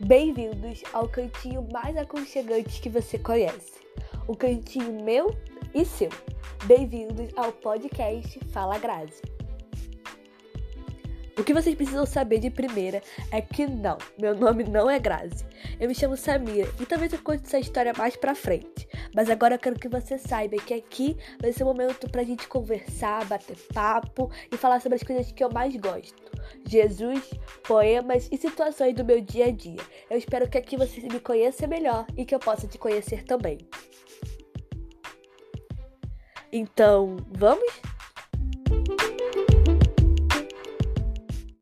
Bem-vindos ao cantinho mais aconchegante que você conhece. O cantinho meu e seu. Bem-vindos ao podcast Fala Grazi. O que vocês precisam saber de primeira é que não, meu nome não é Grazi. Eu me chamo Samira e talvez eu conte essa história mais pra frente. Mas agora eu quero que você saiba que aqui vai ser um momento pra gente conversar, bater papo e falar sobre as coisas que eu mais gosto. Jesus, poemas e situações do meu dia a dia. Eu espero que aqui você me conheça melhor e que eu possa te conhecer também. Então, vamos?